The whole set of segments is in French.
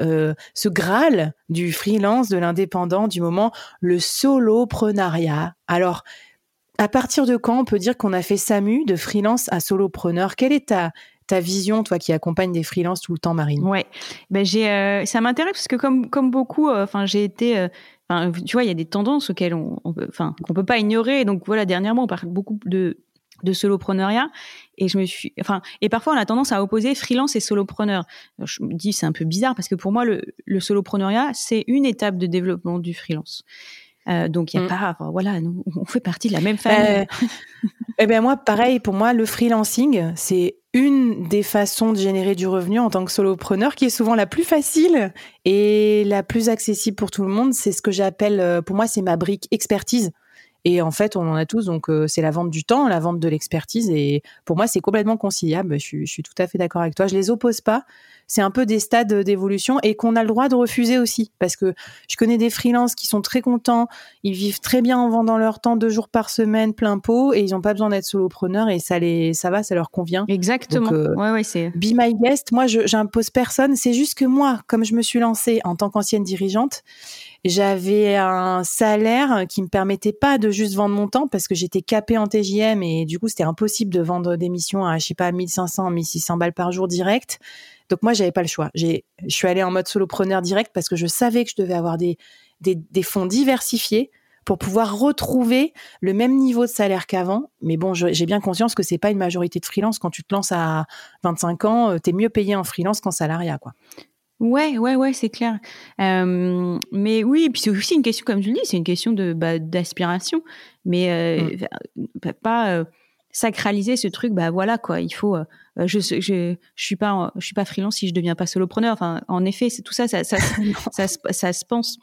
euh, ce Graal du freelance, de l'indépendant, du moment, le soloprenariat. Alors, à partir de quand on peut dire qu'on a fait SAMU de freelance à solopreneur? Quelle est ta, ta vision, toi qui accompagne des freelances tout le temps, Marine? Ouais, ben j'ai, euh, ça m'intéresse parce que comme comme beaucoup, euh, j'ai été, euh, tu vois, il y a des tendances auxquelles on, enfin qu'on peut pas ignorer. Donc voilà, dernièrement on parle beaucoup de de solopreneuriat et je me suis enfin et parfois on a tendance à opposer freelance et solopreneur je me dis c'est un peu bizarre parce que pour moi le, le solopreneuriat c'est une étape de développement du freelance donc il y a mm. pas voilà nous, on fait partie de la même famille eh ben moi pareil pour moi le freelancing c'est une des façons de générer du revenu en tant que solopreneur qui est souvent la plus facile et la plus accessible pour tout le monde. C'est ce que j'appelle, euh, pour moi, c'est ma brique expertise. Et en fait, on en a tous, donc euh, c'est la vente du temps, la vente de l'expertise. Et pour moi, c'est complètement conciliable. Je, suis tout à fait d'accord avec toi. Je les oppose pas c'est un peu des stades d'évolution et qu'on a le droit de refuser aussi. Parce que je connais des freelances qui sont très contents, ils vivent très bien en vendant leur temps deux jours par semaine, plein pot, et ils n'ont pas besoin d'être solopreneurs et ça les, ça va, ça leur convient. Exactement. Euh, ouais, ouais, c'est. Be my guest. Moi, je, j'impose personne. C'est juste que moi, comme je me suis lancée en tant qu'ancienne dirigeante, j'avais un salaire qui me permettait pas de juste vendre mon temps parce que j'étais capée en TJM et du coup, c'était impossible de vendre des missions à, je sais pas, 1500, 1600 balles par jour direct. Donc moi, j'avais pas le choix. J'ai, je suis allée en mode solopreneur direct parce que je savais que je devais avoir des, des, des fonds diversifiés pour pouvoir retrouver le même niveau de salaire qu'avant. Mais bon, j'ai bien conscience que c'est pas une majorité de freelance. Quand tu te lances à 25 ans, euh, tu es mieux payé en freelance qu'en salariat, quoi. Ouais, ouais, ouais, c'est clair. Euh, mais oui, puis c'est aussi une question, comme je le dis, c'est une question de bah, d'aspiration, mais euh, mmh. pas sacraliser ce truc. Bah voilà quoi, il faut euh, je, je, je suis pas, je suis pas freelance si je deviens pas solopreneur. Enfin, en effet, c'est tout ça, ça, ça, ça, ça, se pense.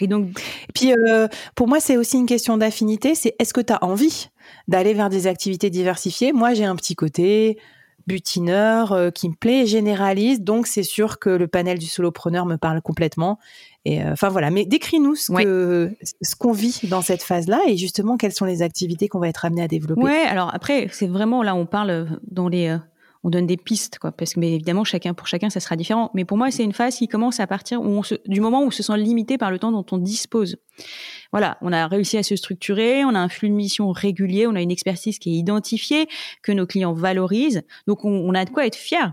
Et donc, puis euh, pour moi, c'est aussi une question d'affinité. C'est est-ce que tu as envie d'aller vers des activités diversifiées? Moi, j'ai un petit côté butineur euh, qui me plaît, généraliste. Donc, c'est sûr que le panel du solopreneur me parle complètement. Et enfin voilà. Mais décris-nous ce que ce qu'on vit dans cette phase-là et justement quelles sont les activités qu'on va être amené à développer. Ouais. Alors après, c'est vraiment là, on parle dans les on donne des pistes, quoi, parce que mais évidemment chacun pour chacun ça sera différent. Mais pour moi c'est une phase qui commence à partir du moment où on se sent limité par le temps dont on dispose. Voilà, on a réussi à se structurer, on a un flux de mission régulier, on a une expertise qui est identifiée, que nos clients valorisent, donc on, on a de quoi être fier.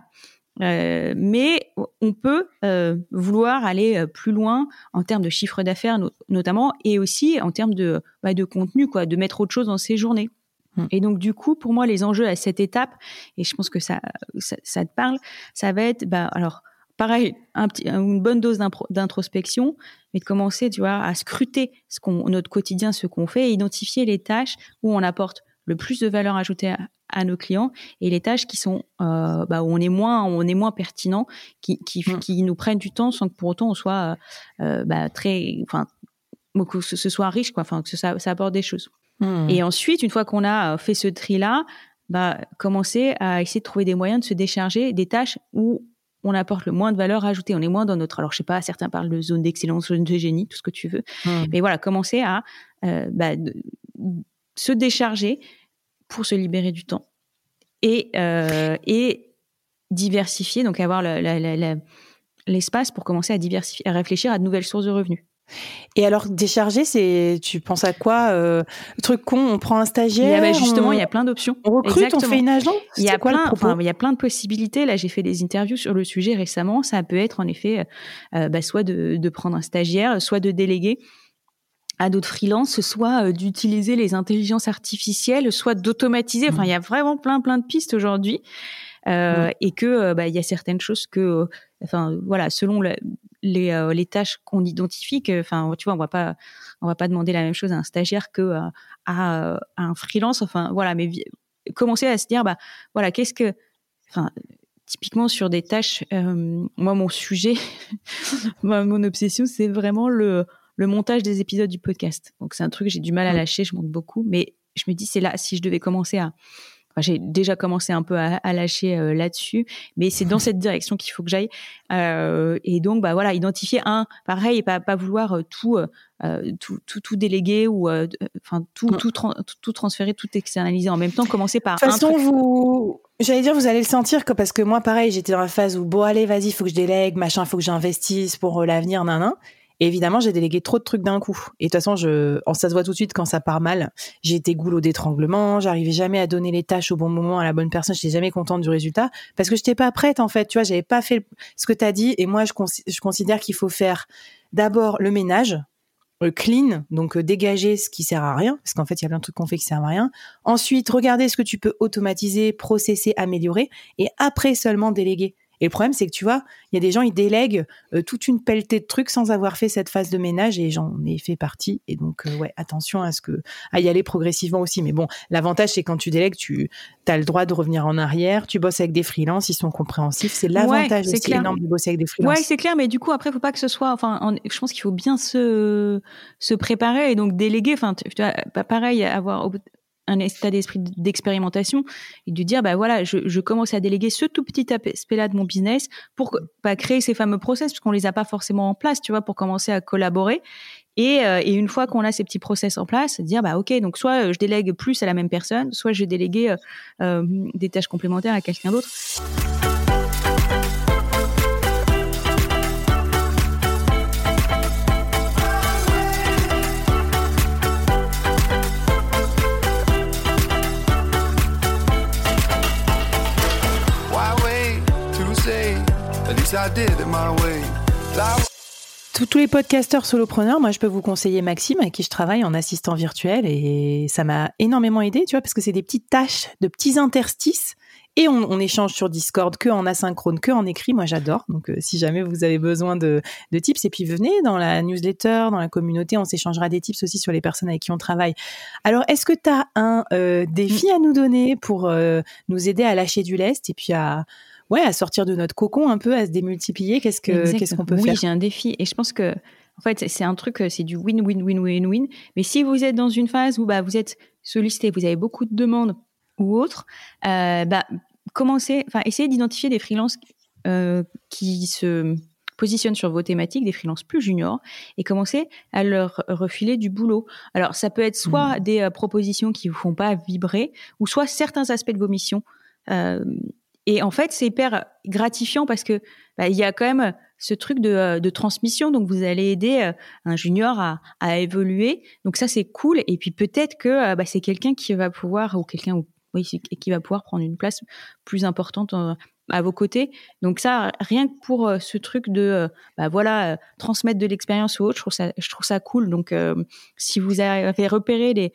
Euh, mais on peut euh, vouloir aller euh, plus loin en termes de chiffre d'affaires notamment et aussi en termes de, bah, de contenu, quoi, de mettre autre chose dans ses journées. Mm. Et donc, du coup, pour moi, les enjeux à cette étape, et je pense que ça, ça, te parle, ça va être, bah, alors, pareil, un petit, une bonne dose d'introspection, mais de commencer, tu vois, à scruter ce qu'on, notre quotidien, ce qu'on fait, et identifier les tâches où on apporte le plus de valeur ajoutée à, nos clients et les tâches qui sont euh, bah, où on est moins on est moins pertinent qui qui, mm. qui, nous prennent du temps sans que pour autant on soit euh, bah, très enfin que ce soit riche quoi enfin que ça, ça apporte des choses Hmm. Et ensuite, une fois qu'on a euh, fait ce tri-là, bah, commencer à essayer de trouver des moyens de se décharger des tâches où on apporte le moins de valeur ajoutée. On est moins dans notre. Alors, je sais pas, certains parlent de zone d'excellence, zone de génie, tout ce que tu veux. Hmm. Mais voilà, commencer à euh, bah, se décharger pour se libérer du temps et, euh, et diversifier, donc avoir l'espace pour commencer à diversifier, à réfléchir à de nouvelles sources de revenus. Et alors, décharger, c'est, tu penses à quoi euh, Truc con, on prend un stagiaire. Bah, justement, il y a plein d'options. On recrute, on fait une agence. Il y a plein, il y a plein de possibilités. Là, j'ai fait des interviews sur le sujet récemment. Ça peut être en effet, euh, bah, soit de, de, prendre un stagiaire, soit de déléguer à d'autres freelances, soit euh, d'utiliser les intelligences artificielles, soit d'automatiser. Enfin, mmh. il y a vraiment plein, plein de pistes aujourd'hui. Euh, mmh. et que euh, bah, il y a certaines choses que enfin voilà selon les les tâches qu'on identifie que enfin tu vois on va pas on va pas demander la même chose à un stagiaire que à, un freelance enfin voilà mais commencer à se dire bah voilà qu'est-ce que enfin typiquement sur des tâches moi mon sujet mon obsession c'est vraiment le le montage des épisodes du podcast. Donc c'est un truc que j'ai du mal à mmh. lâcher, je monte beaucoup, mais je me dis c'est là si je devais commencer à Enfin, j'ai déjà commencé un peu à, à lâcher euh, là-dessus, mais c'est dans cette direction qu'il faut que j'aille. Euh, et donc, bah voilà, identifier un, pareil, et pas, pas vouloir euh, tout, euh, tout, tout, tout, déléguer ou, enfin, tout, tout, tout, transférer, tout externaliser en même temps. Commencer par. De toute façon, vous, j'allais dire, vous allez le sentir que parce que moi, pareil, j'étais dans la phase où bon, allez, vas-y, faut que je délègue, machin, faut que j'investisse pour l'avenir, nan, nan. Évidemment, j'ai délégué trop de trucs d'un coup. Et de toute façon, ça se voit tout de suite quand ça part mal. J'ai été goulot d'étranglement, j'arrivais jamais à donner les tâches au bon moment à la bonne personne, j'étais jamais contente du résultat parce que j'étais pas prête en fait, tu vois, j'avais pas fait ce que tu as dit et moi je, je considère qu'il faut faire d'abord le ménage, le clean, donc euh, dégager ce qui sert à rien, parce qu'en fait, il y a plein de trucs qu'on fait qui servent à rien. Ensuite, regarder ce que tu peux automatiser, processer, améliorer, et après seulement déléguer. Et le problème, c'est que tu vois, il y a des gens, ils délèguent euh, toute une pelletée de trucs sans avoir fait cette phase de ménage et j'en ai fait partie. Et donc, euh, ouais, attention à ce que, à y aller progressivement aussi. Mais bon, l'avantage, c'est quand tu délègues, tu as le droit de revenir en arrière. Tu bosses avec des freelances, ils sont compréhensifs. C'est l'avantage c'est énorme de bosser avec des freelances. Ouais, c'est clair. Mais du coup, après, faut pas que ce soit, enfin, je pense qu'il faut bien se, se préparer et donc déléguer. Enfin, tu vois, pareil, avoir, un état d'esprit d'expérimentation et de dire bah voilà je, commence à déléguer ce tout petit aspect-là de mon business pour pas bah, créer ces fameux process parce qu'on les a pas forcément en place tu vois pour commencer à collaborer. Et, euh, une fois qu'on a ces petits process en place dire bah ok donc soit euh, je délègue plus à la même personne soit je vais déléguer euh des tâches complémentaires à quelqu'un d'autre Tous, les podcasteurs solopreneurs, moi je peux vous conseiller Maxime avec qui je travaille en assistant virtuel et ça m'a énormément aidé, tu vois, parce que c'est des petites tâches, de petits interstices et on, échange sur Discord que en asynchrone, que en écrit. Moi j'adore. Donc euh, si jamais vous avez besoin de, tips, et puis venez dans la newsletter, dans la communauté, on s'échangera des tips aussi sur les personnes avec qui on travaille. Alors est-ce que tu as un euh, défi à nous donner pour euh, nous aider à lâcher du lest et puis à ouais, à sortir de notre cocon un peu, à se démultiplier. Qu'est-ce que qu'est-ce qu'on peut faire Oui, j'ai un défi et je pense que en fait c'est un truc, c'est du win-win-win-win-win. Mais si vous êtes dans une phase où bah vous êtes sollicité, vous avez beaucoup de demandes ou autres, euh, bah commencez, enfin essayez d'identifier des freelances euh, qui se positionnent sur vos thématiques, des freelances plus juniors, et commencez à leur refiler du boulot. Alors, ça peut être soit mmh. des euh, propositions qui vous font pas vibrer, ou soit certains aspects de vos missions. Euh, et en fait, c'est hyper gratifiant parce que bah, il y a quand même ce truc de, euh, de transmission. Donc, vous allez aider euh, un junior à, à évoluer. Donc, ça, c'est cool. Et puis, peut-être que euh, bah, c'est quelqu'un qui va pouvoir, ou quelqu'un oui, qui va pouvoir prendre une place plus importante à vos côtés. Donc, ça, rien que pour ce truc de, bah, voilà, transmettre de l'expérience ou autre, je trouve ça, je trouve ça cool. Donc, si vous avez repéré des,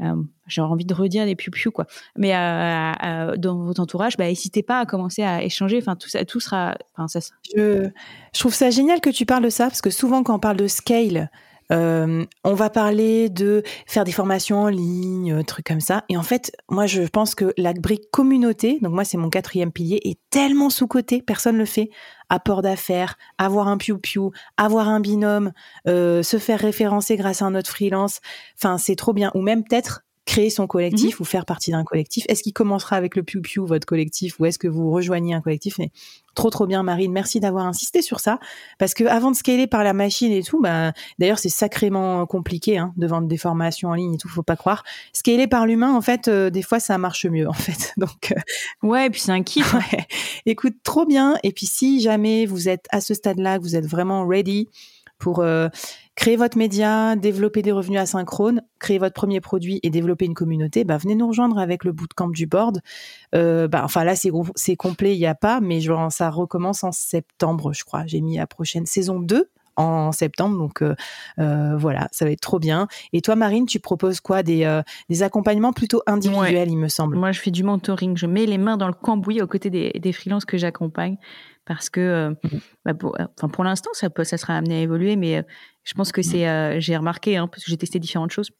euh, j'ai envie de redire des piou quoi. Mais euh, dans votre entourage, bah, n'hésitez pas à commencer à échanger. Enfin, tout ça, tout sera. Ça. Je trouve ça génial que tu parles de ça parce que souvent quand on parle de scale, euh, on va parler de faire des formations en ligne, euh, trucs comme ça. Et en fait, moi, je pense que la brique communauté, donc moi, c'est mon quatrième pilier, est tellement sous-côté, personne le fait. Apport d'affaires, avoir un piou-piou, avoir un binôme, euh, se faire référencer grâce à un autre freelance. Enfin, c'est trop bien. Ou même peut-être créer son collectif mhm. ou faire partie d'un collectif. Est-ce qu'il commencera avec le Piu Piu, votre collectif, ou est-ce que vous rejoignez un collectif? Mais trop trop bien, Marine. Merci d'avoir insisté sur ça, parce que avant de scaler par la machine et tout, bah, d'ailleurs c'est sacrément compliqué hein, de vendre des formations en ligne et tout, faut pas croire. Scaler par l'humain, en fait, euh, des fois ça marche mieux, en fait. Donc euh, ouais, et puis c'est un kiff. Ouais. Écoute, trop bien. Et puis si jamais vous êtes à ce stade-là, que vous êtes vraiment ready pour euh, créer votre média, développer des revenus asynchrones, créer votre premier produit et développer une communauté, bah, venez nous rejoindre avec le bootcamp du board. Euh, bah, enfin là, c'est complet, il n'y a pas, mais genre, ça recommence en septembre, je crois. J'ai mis la prochaine saison 2 en septembre. Donc euh, euh, voilà, ça va être trop bien. Et toi, Marine, tu proposes quoi? Des, euh, des accompagnements plutôt individuels, il me semble. Moi, je fais du mentoring. Je mets les mains dans le cambouis aux côtés des, des freelances que j'accompagne parce que mmh bah, pour, enfin, pour l'instant, ça, peut, ça sera amené à évoluer, mais je pense que mmh. c'est, j'ai remarqué, hein, parce que j'ai testé différentes choses,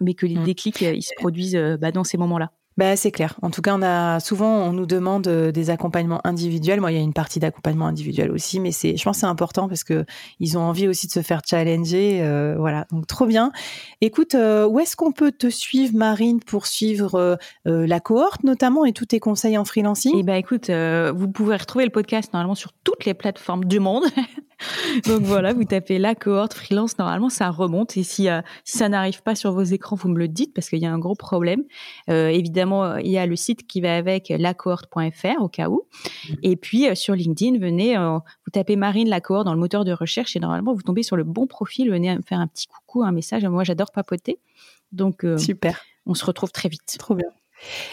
mais que les mmh. déclics, ils se produisent bah, dans ces moments-là. Bah, c'est clair. En tout cas, on a souvent, on nous demande euh, des accompagnements individuels. Moi, il y a une partie d'accompagnement individuel aussi, mais c'est, je pense, c'est important parce que ils ont envie aussi de se faire challenger. Euh, voilà, donc trop bien. Écoute, euh, où est-ce qu'on peut te suivre, Marine, pour suivre la cohorte notamment et tous tes conseils en freelancing? Eh ben, écoute, vous pouvez retrouver le podcast normalement sur toutes les plateformes du monde. Donc voilà, vous tapez la cohorte freelance, normalement ça remonte. Et si, euh, si ça n'arrive pas sur vos écrans, vous me le dites parce qu'il y a un gros problème. Euh, évidemment, il y a le site qui va avec lacohorte.fr au cas où. Et puis euh, sur LinkedIn, venez, vous tapez Marine la cohorte dans le moteur de recherche et normalement vous tombez sur le bon profil. Venez me faire un petit coucou, un message. Moi j'adore papoter. Donc super. On se retrouve très vite. Trop bien.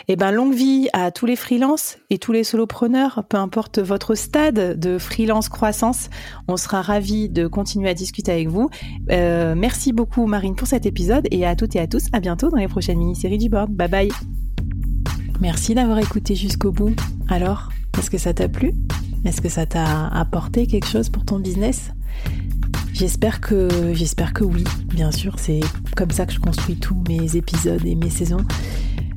Eh ben, longue vie à tous les freelances et tous les solopreneurs, peu importe votre stade de freelance croissance. On sera ravis de continuer à discuter avec vous. Euh, merci beaucoup, Marine, pour cet épisode et à toutes et à tous, à bientôt dans les prochaines mini-séries du board. Bye bye. Merci d'avoir écouté jusqu'au bout. Alors, est-ce que ça t'a plu? Est-ce que ça t'a apporté quelque chose pour ton business? J'espère que, j'espère que oui. Bien sûr, c'est comme ça que je construis tous mes épisodes et mes saisons.